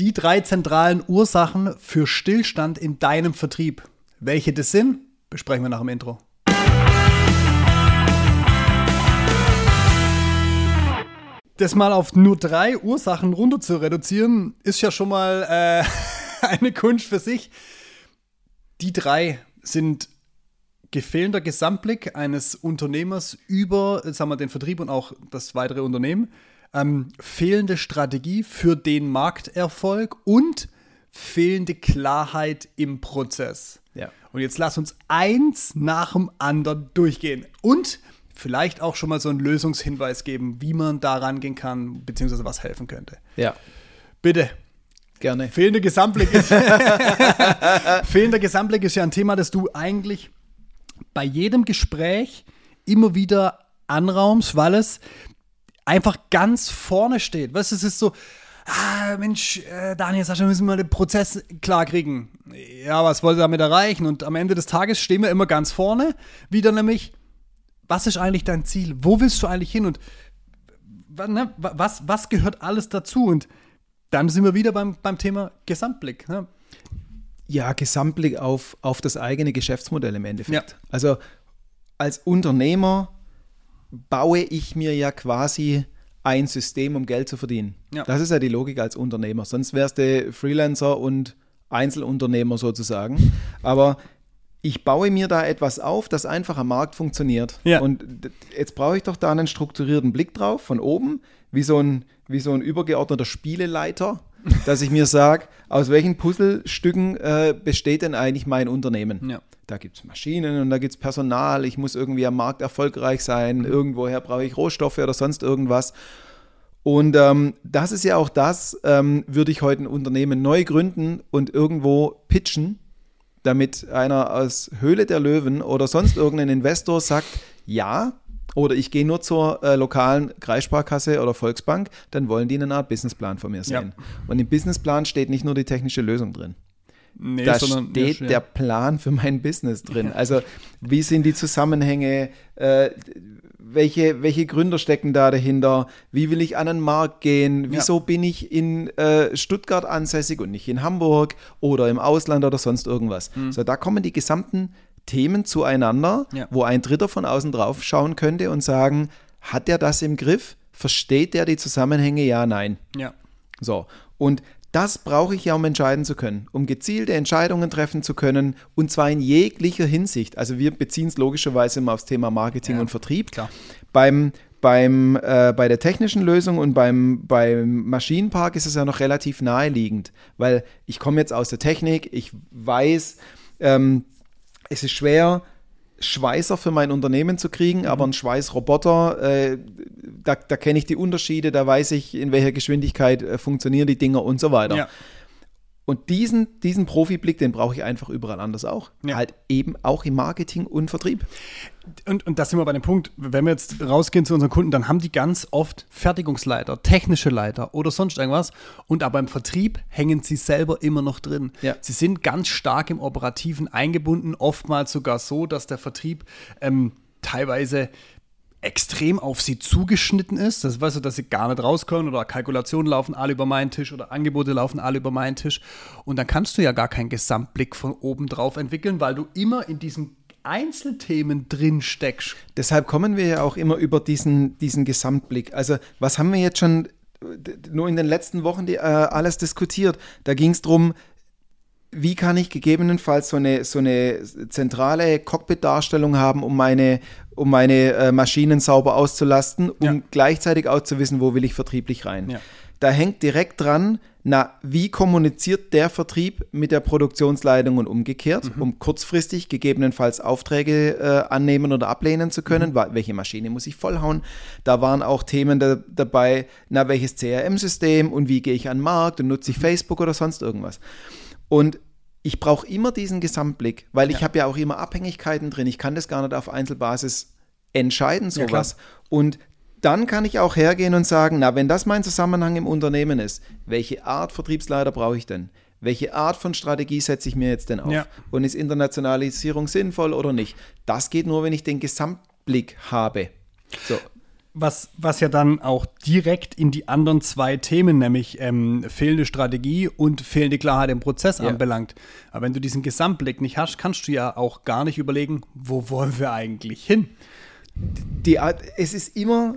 Die drei zentralen Ursachen für Stillstand in deinem Vertrieb. Welche das sind, besprechen wir nach dem Intro. Das mal auf nur drei Ursachen runter zu reduzieren, ist ja schon mal äh, eine Kunst für sich. Die drei sind gefehlender Gesamtblick eines Unternehmers über sagen wir, den Vertrieb und auch das weitere Unternehmen, ähm, fehlende Strategie für den Markterfolg und fehlende Klarheit im Prozess. Ja. Und jetzt lass uns eins nach dem anderen durchgehen und vielleicht auch schon mal so einen Lösungshinweis geben, wie man da rangehen kann, beziehungsweise was helfen könnte. Ja. Bitte. Gerne. Fehlender Gesamtblick ist, fehlender Gesamtblick ist ja ein Thema, das du eigentlich bei jedem Gespräch immer wieder anraumst, weil es einfach ganz vorne steht. Weißt du, es ist so, ah, Mensch, äh, Daniel, Sascha, müssen wir den Prozess klar kriegen. Ja, was wollt ihr damit erreichen? Und am Ende des Tages stehen wir immer ganz vorne, wieder nämlich, was ist eigentlich dein Ziel? Wo willst du eigentlich hin? Und ne, was, was gehört alles dazu? Und dann sind wir wieder beim, beim Thema Gesamtblick. Ne? Ja, Gesamtblick auf, auf das eigene Geschäftsmodell im Endeffekt. Ja. Also als Unternehmer baue ich mir ja quasi ein System, um Geld zu verdienen. Ja. Das ist ja die Logik als Unternehmer. Sonst wärst du Freelancer und Einzelunternehmer sozusagen. Aber ich baue mir da etwas auf, das einfach am Markt funktioniert. Ja. Und jetzt brauche ich doch da einen strukturierten Blick drauf, von oben, wie so ein, wie so ein übergeordneter Spieleleiter, dass ich mir sage, aus welchen Puzzlestücken äh, besteht denn eigentlich mein Unternehmen? Ja. Da gibt es Maschinen und da gibt es Personal, ich muss irgendwie am Markt erfolgreich sein, irgendwoher brauche ich Rohstoffe oder sonst irgendwas. Und ähm, das ist ja auch das, ähm, würde ich heute ein Unternehmen neu gründen und irgendwo pitchen, damit einer aus Höhle der Löwen oder sonst irgendein Investor sagt, ja, oder ich gehe nur zur äh, lokalen Kreissparkasse oder Volksbank, dann wollen die eine Art Businessplan von mir sehen. Und im Businessplan steht nicht nur die technische Lösung drin. Nee, Da sondern- steht ja, der Plan für mein Business drin. Also wie sind die Zusammenhänge, äh, welche, welche Gründer stecken da dahinter, wie will ich an den Markt gehen, wieso bin ich in äh, Stuttgart ansässig und nicht in Hamburg oder im Ausland oder sonst irgendwas. So, da kommen die gesamten Themen zueinander, Ja. wo ein Dritter von außen drauf schauen könnte und sagen, hat der das im Griff? Versteht der die Zusammenhänge? Ja, nein. ja. So, und das brauche ich ja, um entscheiden zu können, um gezielte Entscheidungen treffen zu können und zwar in jeglicher Hinsicht. Also wir beziehen es logischerweise immer aufs Thema Marketing Ja, und Vertrieb. klar. Beim, beim, äh, bei der technischen Lösung und beim, beim Maschinenpark ist es ja noch relativ naheliegend, weil ich komme jetzt aus der Technik, ich weiß, ähm, es ist schwer, Schweißer für mein Unternehmen zu kriegen, aber ein Schweißroboter, äh, da, da kenne ich die Unterschiede, da weiß ich, in welcher Geschwindigkeit äh, funktionieren die Dinger und so weiter. Ja. Und diesen, diesen Profiblick, den brauche ich einfach überall anders auch. Ja. Halt eben auch im Marketing und Vertrieb. Und, und da sind wir bei dem Punkt, wenn wir jetzt rausgehen zu unseren Kunden, dann haben die ganz oft Fertigungsleiter, technische Leiter oder sonst irgendwas. Und aber im Vertrieb hängen sie selber immer noch drin. Ja. Sie sind ganz stark im Operativen eingebunden, oftmals sogar so, dass der Vertrieb ähm, teilweise extrem auf sie zugeschnitten ist. Das weißt du, dass sie gar nicht raus können oder Kalkulationen laufen alle über meinen Tisch oder Angebote laufen alle über meinen Tisch. Und dann kannst du ja gar keinen Gesamtblick von oben drauf entwickeln, weil du immer in diesen Einzelthemen drin steckst. Deshalb kommen wir ja auch immer über diesen, diesen Gesamtblick. Also, was haben wir jetzt schon äh, nur in den letzten Wochen die, äh, alles diskutiert? Da ging es darum, wie kann ich gegebenenfalls so eine, so eine zentrale Cockpit-Darstellung haben, um meine, um meine äh, Maschinen sauber auszulasten, um Ja. gleichzeitig auch zu wissen, wo will ich vertrieblich rein. Ja. Da hängt direkt dran, na, wie kommuniziert der Vertrieb mit der Produktionsleitung und umgekehrt, um kurzfristig gegebenenfalls Aufträge äh, annehmen oder ablehnen zu können. Wa- Welche Maschine muss ich vollhauen? Da waren auch Themen da, dabei, na, welches CRM-System und wie gehe ich an den Markt und nutze ich Facebook oder sonst irgendwas. Und ich brauche immer diesen Gesamtblick, weil ich habe ja auch immer Abhängigkeiten drin. Ich kann das gar nicht auf Einzelbasis entscheiden, Ja, sowas. und dann kann ich auch hergehen und sagen, na, wenn das mein Zusammenhang im Unternehmen ist, welche Art Vertriebsleiter brauche ich denn? Welche Art von Strategie setze ich mir jetzt denn auf? Ja. Und ist Internationalisierung sinnvoll oder nicht? Das geht nur, wenn ich den Gesamtblick habe. So, was, was ja dann auch direkt in die anderen zwei Themen, nämlich ähm, fehlende Strategie und fehlende Klarheit im Prozess Ja. anbelangt. Aber wenn du diesen Gesamtblick nicht hast, kannst du ja auch gar nicht überlegen, wo wollen wir eigentlich hin? die Art, es ist immer,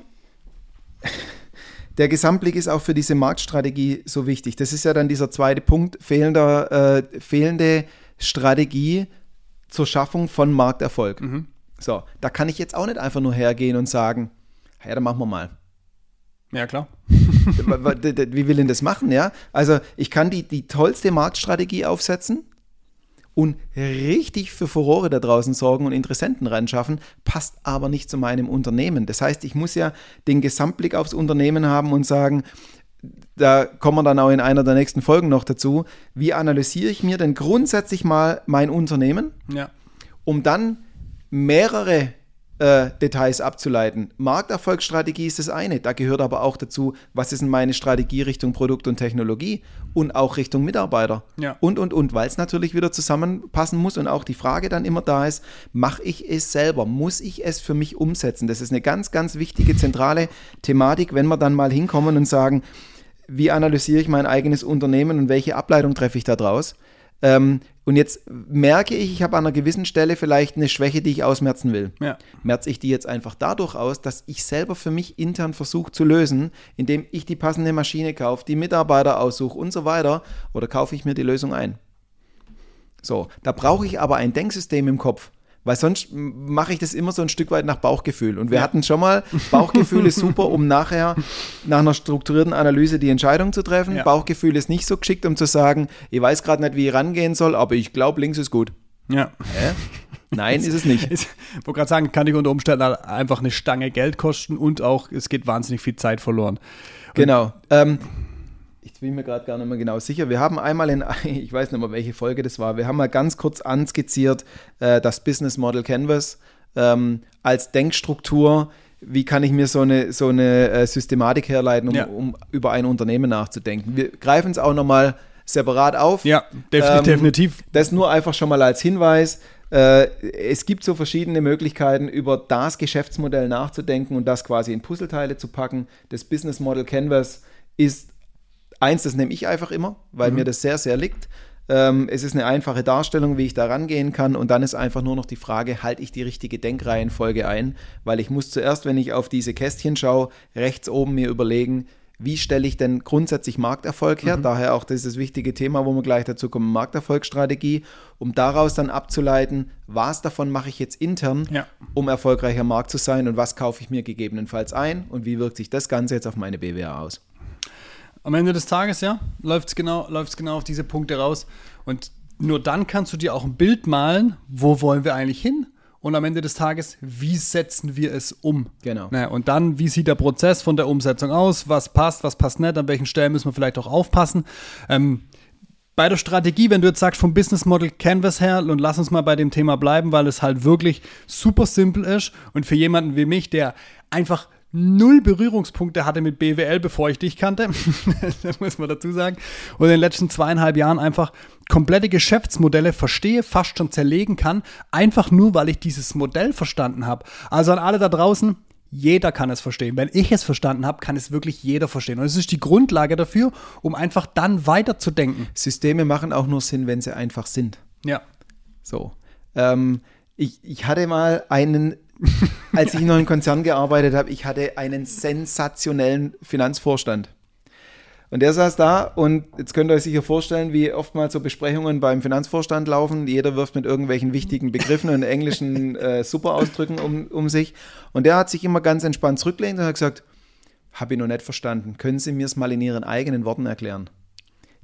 der Gesamtblick ist auch für diese Marktstrategie so wichtig. Das ist ja dann dieser zweite Punkt, fehlender, äh, fehlende Strategie zur Schaffung von Markterfolg. So, da kann ich jetzt auch nicht einfach nur hergehen und sagen, ja, dann machen wir mal. Ja, klar. Wie will denn das machen, ja? Also ich kann die, die tollste Marktstrategie aufsetzen und richtig für Furore da draußen sorgen und Interessenten reinschaffen, passt aber nicht zu meinem Unternehmen. Das heißt, ich muss ja den Gesamtblick aufs Unternehmen haben und sagen, da kommen wir dann auch in einer der nächsten Folgen noch dazu, wie analysiere ich mir denn grundsätzlich mal mein Unternehmen, Ja. um dann mehrere äh, Details abzuleiten. Markterfolgsstrategie ist das eine, da gehört aber auch dazu, was ist denn meine Strategie Richtung Produkt und Technologie und auch Richtung Mitarbeiter Ja. und, und, und, weil es natürlich wieder zusammenpassen muss und auch die Frage dann immer da ist, mache ich es selber, muss ich es für mich umsetzen? Das ist eine ganz, ganz wichtige, zentrale Thematik, wenn wir dann mal hinkommen und sagen, wie analysiere ich mein eigenes Unternehmen und welche Ableitung treffe ich da draus? Ähm, und jetzt merke ich, ich habe an einer gewissen Stelle vielleicht eine Schwäche, die ich ausmerzen will. Ja. Merze ich die jetzt einfach dadurch aus, dass ich selber für mich intern versuche zu lösen, indem ich die passende Maschine kaufe, die Mitarbeiter aussuche und so weiter, oder kaufe ich mir die Lösung ein? So, da brauche ich aber ein Denksystem im Kopf. Weil sonst mache ich das immer so ein Stück weit nach Bauchgefühl. Und wir Ja. hatten schon mal, Bauchgefühl ist super, um nachher nach einer strukturierten Analyse die Entscheidung zu treffen. Ja. Bauchgefühl ist nicht so geschickt, um zu sagen, ich weiß gerade nicht, wie ich rangehen soll, aber ich glaube, links ist gut. Ja. Hä? Nein, ist es nicht. Ich wollte gerade sagen, kann dich unter Umständen einfach eine Stange Geld kosten und auch, es geht wahnsinnig viel Zeit verloren. Genau. Ähm, ich bin mir gerade gar nicht mehr genau sicher. Wir haben einmal in, ich weiß nicht mehr, welche Folge das war, wir haben mal ganz kurz anskizziert, äh, das Business Model Canvas ähm, als Denkstruktur. Wie kann ich mir so eine, so eine äh, Systematik herleiten, um, Ja. um über ein Unternehmen nachzudenken? Wir greifen es auch nochmal separat auf. Ja, def Ähm, definitiv. Das nur einfach schon mal als Hinweis. Äh, es gibt so verschiedene Möglichkeiten, über das Geschäftsmodell nachzudenken und das quasi in Puzzleteile zu packen. Das Business Model Canvas ist eins, das nehme ich einfach immer, weil mir das sehr, sehr liegt. Ähm, es ist eine einfache Darstellung, wie ich da rangehen kann. Und dann ist einfach nur noch die Frage, halte ich die richtige Denkreihenfolge ein? Weil ich muss zuerst, wenn ich auf diese Kästchen schaue, rechts oben mir überlegen, wie stelle ich denn grundsätzlich Markterfolg her? Daher auch dieses wichtige Thema, wo wir gleich dazu kommen, Markterfolgsstrategie, um daraus dann abzuleiten, was davon mache ich jetzt intern, Ja. um erfolgreicher Markt zu sein und was kaufe ich mir gegebenenfalls ein und wie wirkt sich das Ganze jetzt auf meine BWA aus? Am Ende des Tages, ja, läuft es genau, läuft's genau auf diese Punkte raus. Und nur dann kannst du dir auch ein Bild malen, wo wollen wir eigentlich hin? Und am Ende des Tages, wie setzen wir es um? Genau. Na, und dann, wie sieht der Prozess von der Umsetzung aus? Was passt, was passt nicht? An welchen Stellen müssen wir vielleicht auch aufpassen? Ähm, bei der Strategie, wenn du jetzt sagst vom Business Model Canvas her und lass uns mal bei dem Thema bleiben, weil es halt wirklich super simpel ist und für jemanden wie mich, der einfach null Berührungspunkte hatte mit BWL, bevor ich dich kannte, das muss man dazu sagen, und in den letzten zweieinhalb Jahren einfach komplette Geschäftsmodelle verstehe, fast schon zerlegen kann, einfach nur, weil ich dieses Modell verstanden habe. Also an alle da draußen, jeder kann es verstehen. Wenn ich es verstanden habe, kann es wirklich jeder verstehen. Und es ist die Grundlage dafür, um einfach dann weiterzudenken. Systeme machen auch nur Sinn, wenn sie einfach sind. Ja. So. Ähm, ich, ich hatte mal einen, als ich noch im Konzern gearbeitet habe, ich hatte einen sensationellen Finanzvorstand. Und der saß da und jetzt könnt ihr euch sicher vorstellen, wie oftmals so Besprechungen beim Finanzvorstand laufen. Jeder wirft mit irgendwelchen wichtigen Begriffen und englischen äh, Superausdrücken um, um sich. Und der hat sich immer ganz entspannt zurückgelehnt und hat gesagt, habe ich noch nicht verstanden. Können Sie mir es mal in Ihren eigenen Worten erklären?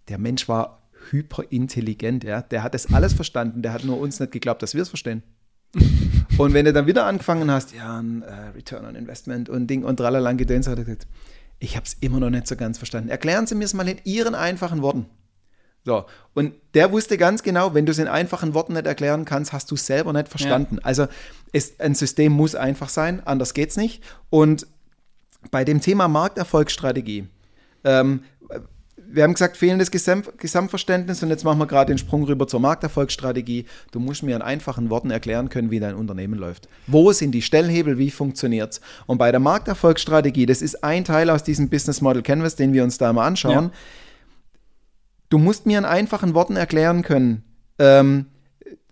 Der Mensch war hyperintelligent, ja. Der hat das alles verstanden. Der hat nur uns nicht geglaubt, dass wir es verstehen. Und wenn du dann wieder angefangen hast, ja, ein äh, Return on Investment und Ding und tralala gedöns, hat er gesagt, ich habe es immer noch nicht so ganz verstanden. Erklären Sie mir es mal in Ihren einfachen Worten. So, und der wusste ganz genau, wenn du es in einfachen Worten nicht erklären kannst, hast du es selber nicht verstanden. Also es, ein System muss einfach sein, anders geht's nicht. Und bei dem Thema Markterfolgsstrategie, ähm, wir haben gesagt, fehlendes Gesam Gesamtverständnis und jetzt machen wir gerade den Sprung rüber zur Markterfolgsstrategie. Du musst mir in einfachen Worten erklären können, wie dein Unternehmen läuft. Wo sind die Stellhebel, wie funktioniert es? Und bei der Markterfolgsstrategie, das ist ein Teil aus diesem Business Model Canvas, den wir uns da mal anschauen. Ja. Du musst mir in einfachen Worten erklären können, ähm,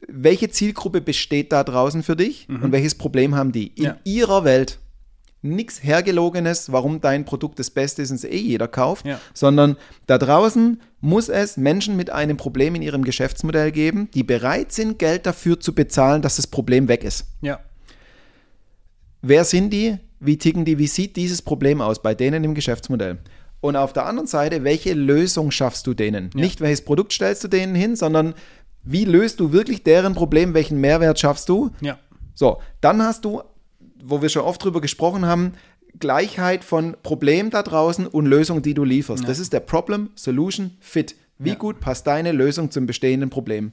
welche Zielgruppe besteht da draußen für dich mhm. und welches Problem haben die in ja. ihrer Welt? Nichts Hergelogenes, warum dein Produkt das Beste ist und es eh jeder kauft, ja. sondern da draußen muss es Menschen mit einem Problem in ihrem Geschäftsmodell geben, die bereit sind, Geld dafür zu bezahlen, dass das Problem weg ist. Ja. Wer sind die? Wie ticken die? Wie sieht dieses Problem aus bei denen im Geschäftsmodell? Und auf der anderen Seite, welche Lösung schaffst du denen? Ja. Nicht welches Produkt stellst du denen hin, sondern wie löst du wirklich deren Problem? Welchen Mehrwert schaffst du? Ja. So, dann hast du wo wir schon oft drüber gesprochen haben, Gleichheit von Problem da draußen und Lösung, die du lieferst. Ja. Das ist der Problem, Solution, Fit. Wie ja. gut passt deine Lösung zum bestehenden Problem?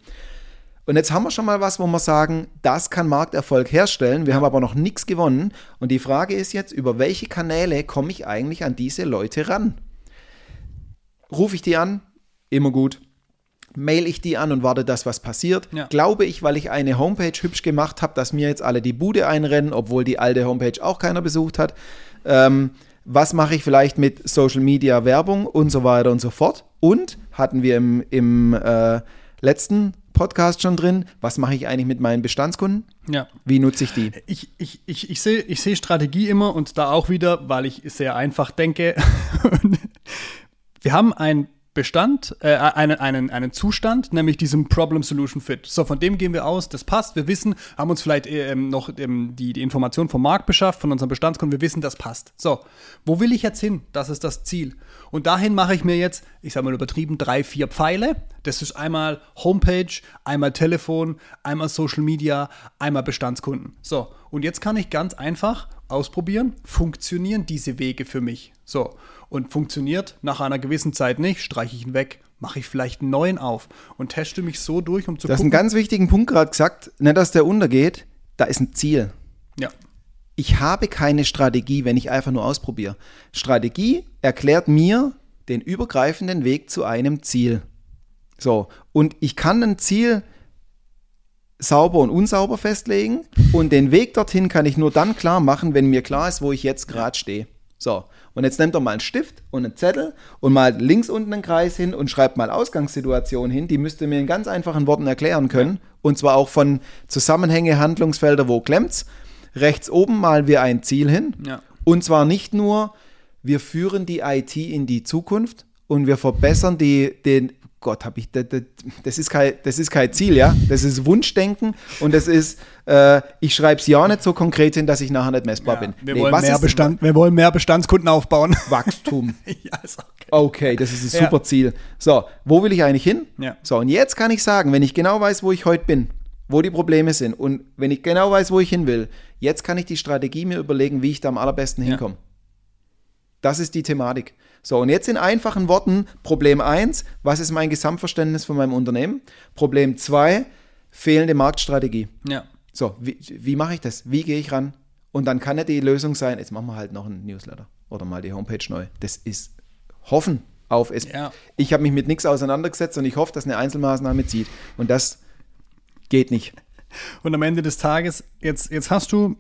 Und jetzt haben wir schon mal was, wo wir sagen, das kann Markterfolg herstellen. Wir ja. haben aber noch nichts gewonnen. Und die Frage ist jetzt, über welche Kanäle komme ich eigentlich an diese Leute ran? Rufe ich die an? Immer gut mail ich die an und warte, dass was passiert. Ja. Glaube ich, weil ich eine Homepage hübsch gemacht habe, dass mir jetzt alle die Bude einrennen, obwohl die alte Homepage auch keiner besucht hat. Ähm, was mache ich vielleicht mit Social Media Werbung und so weiter und so fort. Und hatten wir im, im äh, letzten Podcast schon drin, was mache ich eigentlich mit meinen Bestandskunden? Ja. Wie nutze ich die? Ich, ich, ich, ich sehe ich seh Strategie immer und da auch wieder, weil ich sehr einfach denke. wir haben ein Bestand, äh, einen, einen, einen Zustand, nämlich diesem Problem-Solution-Fit. So, von dem gehen wir aus, das passt, wir wissen, haben uns vielleicht ähm, noch ähm, die, die Information vom Markt beschafft, von unserem Bestandskunden, wir wissen, das passt. So, wo will ich jetzt hin? Das ist das Ziel. Und dahin mache ich mir jetzt, ich sage mal übertrieben, drei, vier Pfeile. Das ist einmal Homepage, einmal Telefon, einmal Social Media, einmal Bestandskunden. So, und jetzt kann ich ganz einfach ausprobieren, funktionieren diese Wege für mich? So, und funktioniert nach einer gewissen Zeit nicht, streiche ich ihn weg, mache ich vielleicht einen neuen auf und teste mich so durch, um zu das ist einen ganz wichtigen Punkt gerade gesagt, nicht, dass der untergeht, da ist ein Ziel. Ja. Ich habe keine Strategie, wenn ich einfach nur ausprobiere. Strategie erklärt mir den übergreifenden Weg zu einem Ziel. So, und ich kann ein Ziel sauber und unsauber festlegen und den Weg dorthin kann ich nur dann klar machen, wenn mir klar ist, wo ich jetzt gerade stehe. So, und jetzt nehmt doch mal einen Stift und einen Zettel und mal links unten einen Kreis hin und schreibt mal Ausgangssituation hin. Die müsst ihr mir in ganz einfachen Worten erklären können. Und zwar auch von Zusammenhänge, Handlungsfelder, wo klemmt's. Rechts oben malen wir ein Ziel hin. Ja. Und zwar nicht nur, wir führen die IT in die Zukunft und wir verbessern die, den Gott, habe ich, das, das, ist kein, das ist kein Ziel, ja. Das ist Wunschdenken und das ist, äh, ich schreibe es ja nicht so konkret hin, dass ich nachher nicht messbar ja, bin. Wir, nee, wollen mehr Bestand, wir wollen mehr Bestandskunden aufbauen. Wachstum. ja, ist okay. okay, das ist ein super ja. Ziel. So, wo will ich eigentlich hin? Ja. So, und jetzt kann ich sagen, wenn ich genau weiß, wo ich heute bin, wo die Probleme sind und wenn ich genau weiß, wo ich hin will, jetzt kann ich die Strategie mir überlegen, wie ich da am allerbesten hinkomme. Das ist die Thematik. So, und jetzt in einfachen Worten, Problem 1, was ist mein Gesamtverständnis von meinem Unternehmen? Problem 2, fehlende Marktstrategie. Ja. So, wie, wie mache ich das? Wie gehe ich ran? Und dann kann ja die Lösung sein, jetzt machen wir halt noch einen Newsletter oder mal die Homepage neu. Das ist Hoffen auf es. Ja. Ich habe mich mit nichts auseinandergesetzt und ich hoffe, dass eine Einzelmaßnahme zieht. Und das geht nicht. Und am Ende des Tages, jetzt, jetzt hast du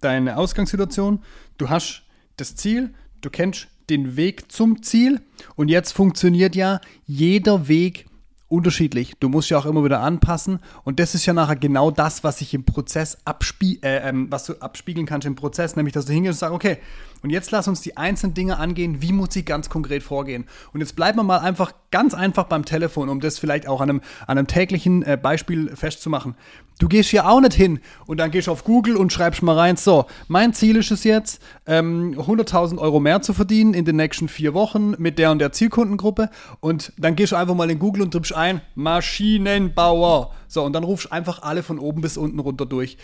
deine Ausgangssituation, du hast das Ziel, du kennst den Weg zum Ziel. Und jetzt funktioniert ja jeder Weg unterschiedlich. Du musst ja auch immer wieder anpassen und das ist ja nachher genau das, was sich im Prozess abspie äh, ähm, was du abspiegeln kannst im Prozess, nämlich dass du hingehst und sagst, okay, und jetzt lass uns die einzelnen Dinge angehen, wie muss ich ganz konkret vorgehen. Und jetzt bleiben wir mal einfach ganz einfach beim Telefon, um das vielleicht auch an einem, an einem täglichen äh, Beispiel festzumachen. Du gehst hier auch nicht hin und dann gehst du auf Google und schreibst mal rein, so, mein Ziel ist es jetzt, ähm, 100.000 Euro mehr zu verdienen in den nächsten vier Wochen mit der und der Zielkundengruppe und dann gehst du einfach mal in Google und trippst ein, Maschinenbauer. So, und dann rufst du einfach alle von oben bis unten runter durch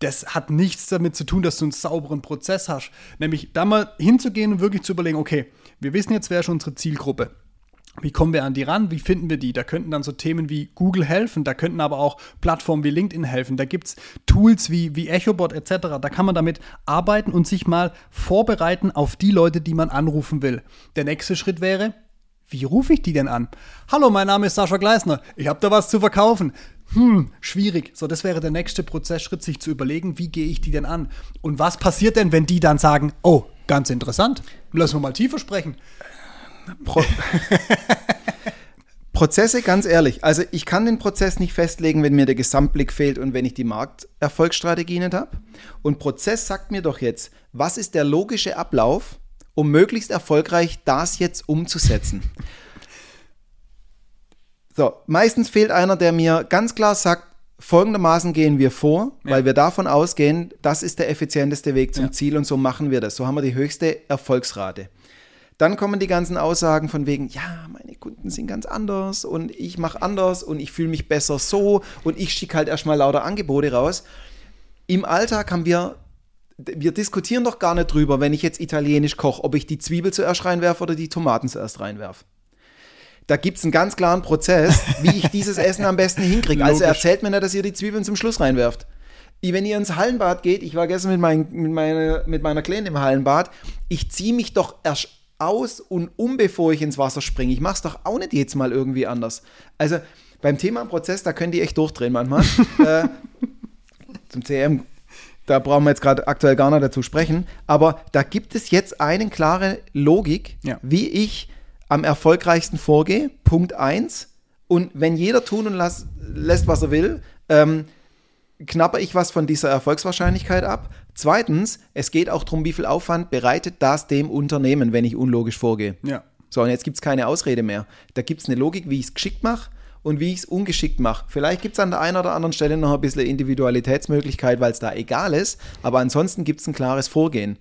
das hat nichts damit zu tun, dass du einen sauberen Prozess hast. Nämlich da mal hinzugehen und wirklich zu überlegen, okay, wir wissen jetzt, wer ist unsere Zielgruppe. Wie kommen wir an die ran? Wie finden wir die? Da könnten dann so Themen wie Google helfen, da könnten aber auch Plattformen wie LinkedIn helfen. Da gibt es Tools wie, wie EchoBot etc. Da kann man damit arbeiten und sich mal vorbereiten auf die Leute, die man anrufen will. Der nächste Schritt wäre, Wie rufe ich die denn an? Hallo, mein Name ist Sascha Gleisner. Ich habe da was zu verkaufen. Hm, schwierig. So, das wäre der nächste Prozessschritt, sich zu überlegen, wie gehe ich die denn an? Und was passiert denn, wenn die dann sagen, oh, ganz interessant, lass wir mal tiefer sprechen. Pro Prozesse, ganz ehrlich, also ich kann den Prozess nicht festlegen, wenn mir der Gesamtblick fehlt und wenn ich die Markterfolgsstrategie nicht habe. Und Prozess sagt mir doch jetzt, was ist der logische Ablauf, um möglichst erfolgreich das jetzt umzusetzen. So, meistens fehlt einer, der mir ganz klar sagt, folgendermaßen gehen wir vor, ja. weil wir davon ausgehen, das ist der effizienteste Weg zum ja. Ziel und so machen wir das. So haben wir die höchste Erfolgsrate. Dann kommen die ganzen Aussagen von wegen, ja, meine Kunden sind ganz anders und ich mache anders und ich fühle mich besser so und ich schicke halt erstmal lauter Angebote raus. Im Alltag haben wir wir diskutieren doch gar nicht drüber, wenn ich jetzt italienisch koche, ob ich die Zwiebel zuerst reinwerfe oder die Tomaten zuerst reinwerfe. Da gibt es einen ganz klaren Prozess, wie ich dieses Essen am besten hinkriege. Also erzählt mir nicht, dass ihr die Zwiebeln zum Schluss reinwerft. Wenn ihr ins Hallenbad geht, ich war gestern mit, mein, mit, meine, mit meiner Kleinen im Hallenbad, ich ziehe mich doch erst aus und um, bevor ich ins Wasser springe. Ich mache es doch auch nicht jetzt mal irgendwie anders. Also beim Thema Prozess, da können die echt durchdrehen manchmal. äh, zum CM da brauchen wir jetzt gerade aktuell gar nicht dazu sprechen, aber da gibt es jetzt eine klare Logik, ja. wie ich am erfolgreichsten vorgehe. Punkt 1. Und wenn jeder tun und las, lässt, was er will, ähm, knapper ich was von dieser Erfolgswahrscheinlichkeit ab. Zweitens, es geht auch darum, wie viel Aufwand bereitet das dem Unternehmen, wenn ich unlogisch vorgehe. Ja. So, und jetzt gibt es keine Ausrede mehr. Da gibt es eine Logik, wie ich es geschickt mache und wie ich es ungeschickt mache. Vielleicht gibt es an der einen oder anderen Stelle noch ein bisschen Individualitätsmöglichkeit, weil es da egal ist, aber ansonsten gibt es ein klares Vorgehen.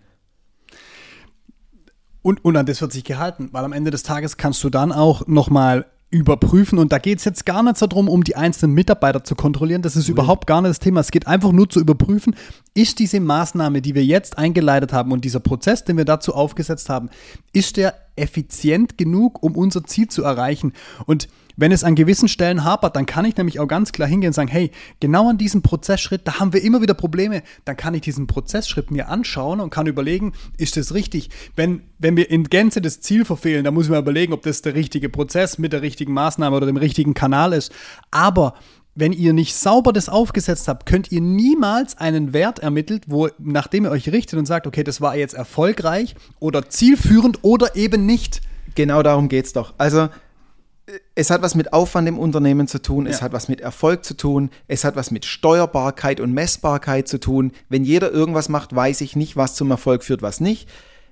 Und, und an das wird sich gehalten, weil am Ende des Tages kannst du dann auch nochmal überprüfen. Und da geht es jetzt gar nicht so darum, um die einzelnen Mitarbeiter zu kontrollieren. Das ist mhm. überhaupt gar nicht das Thema. Es geht einfach nur zu überprüfen, ist diese Maßnahme, die wir jetzt eingeleitet haben und dieser Prozess, den wir dazu aufgesetzt haben, ist der effizient genug, um unser Ziel zu erreichen? Und wenn es an gewissen Stellen hapert, dann kann ich nämlich auch ganz klar hingehen und sagen, hey, genau an diesem Prozessschritt, da haben wir immer wieder Probleme. Dann kann ich diesen Prozessschritt mir anschauen und kann überlegen, ist das richtig? Wenn, wenn wir in Gänze das Ziel verfehlen, dann muss ich mir überlegen, ob das der richtige Prozess mit der richtigen Maßnahme oder dem richtigen Kanal ist. Aber wenn ihr nicht sauber das aufgesetzt habt, könnt ihr niemals einen Wert ermittelt, wo, nachdem ihr euch richtet und sagt, okay, das war jetzt erfolgreich oder zielführend oder eben nicht. Genau darum geht es doch. Also es hat was mit Aufwand im Unternehmen zu tun, es ja. hat was mit Erfolg zu tun, es hat was mit Steuerbarkeit und Messbarkeit zu tun. Wenn jeder irgendwas macht, weiß ich nicht, was zum Erfolg führt, was nicht.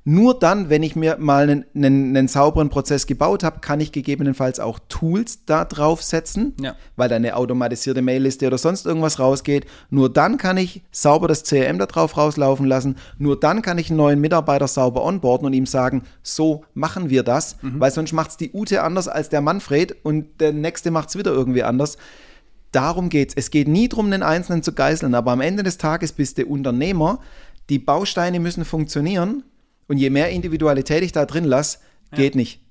Nur dann, wenn ich mir mal einen, einen, einen sauberen Prozess gebaut habe, kann ich gegebenenfalls auch Tools da draufsetzen, ja. weil da eine automatisierte Mailliste oder sonst irgendwas rausgeht. Nur dann kann ich sauber das CRM da drauf rauslaufen lassen. Nur dann kann ich einen neuen Mitarbeiter sauber onboarden und ihm sagen, so machen wir das, mhm. weil sonst macht es die Ute anders als der Manfred und der nächste macht es wieder irgendwie anders. Darum geht es. Es geht nie darum, den Einzelnen zu geißeln, aber am Ende des Tages bist du Unternehmer. Die Bausteine müssen funktionieren und je mehr Individualität ich da drin lasse, geht ja. nicht.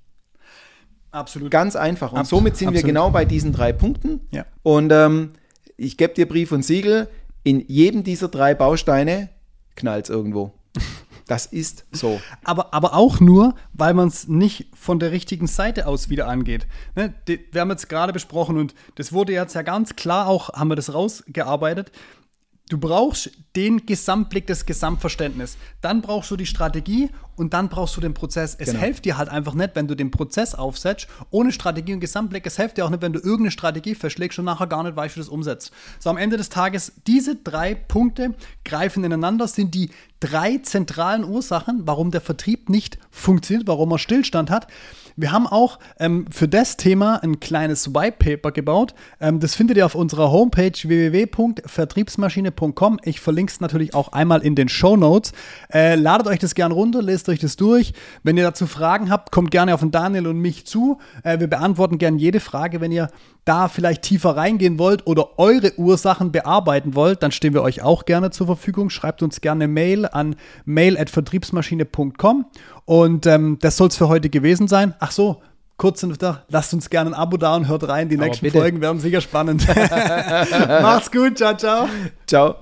Absolut. Ganz einfach. Und Ab somit sind absolut. wir genau bei diesen drei Punkten. Ja. Und ähm, ich gebe dir Brief und Siegel, in jedem dieser drei Bausteine knallt es irgendwo. Das ist so. Aber, aber auch nur, weil man es nicht von der richtigen Seite aus wieder angeht. Ne, die, wir haben jetzt gerade besprochen und das wurde jetzt ja ganz klar auch, haben wir das rausgearbeitet. Du brauchst den Gesamtblick, das Gesamtverständnis. Dann brauchst du die Strategie und dann brauchst du den Prozess. Es genau. hilft dir halt einfach nicht, wenn du den Prozess aufsetzt, ohne Strategie und Gesamtblick. Es hilft dir auch nicht, wenn du irgendeine Strategie verschlägst und nachher gar nicht weißt, wie du das umsetzt. So am Ende des Tages, diese drei Punkte greifen ineinander, sind die drei zentralen Ursachen, warum der Vertrieb nicht funktioniert, warum er Stillstand hat. Wir haben auch ähm, für das Thema ein kleines White Paper gebaut. Ähm, das findet ihr auf unserer Homepage www.vertriebsmaschine.com. Ich verlinke es natürlich auch einmal in den Show Notes. Äh, ladet euch das gern runter, lest euch das durch. Wenn ihr dazu Fragen habt, kommt gerne auf den Daniel und mich zu. Äh, wir beantworten gern jede Frage. Wenn ihr da vielleicht tiefer reingehen wollt oder eure Ursachen bearbeiten wollt, dann stehen wir euch auch gerne zur Verfügung. Schreibt uns gerne Mail an mail.vertriebsmaschine.com und ähm, das soll es für heute gewesen sein. Ach so, kurz und da, lasst uns gerne ein Abo da und hört rein. Die Aber nächsten bitte. Folgen werden sicher spannend. Macht's gut, ciao, ciao. Ciao.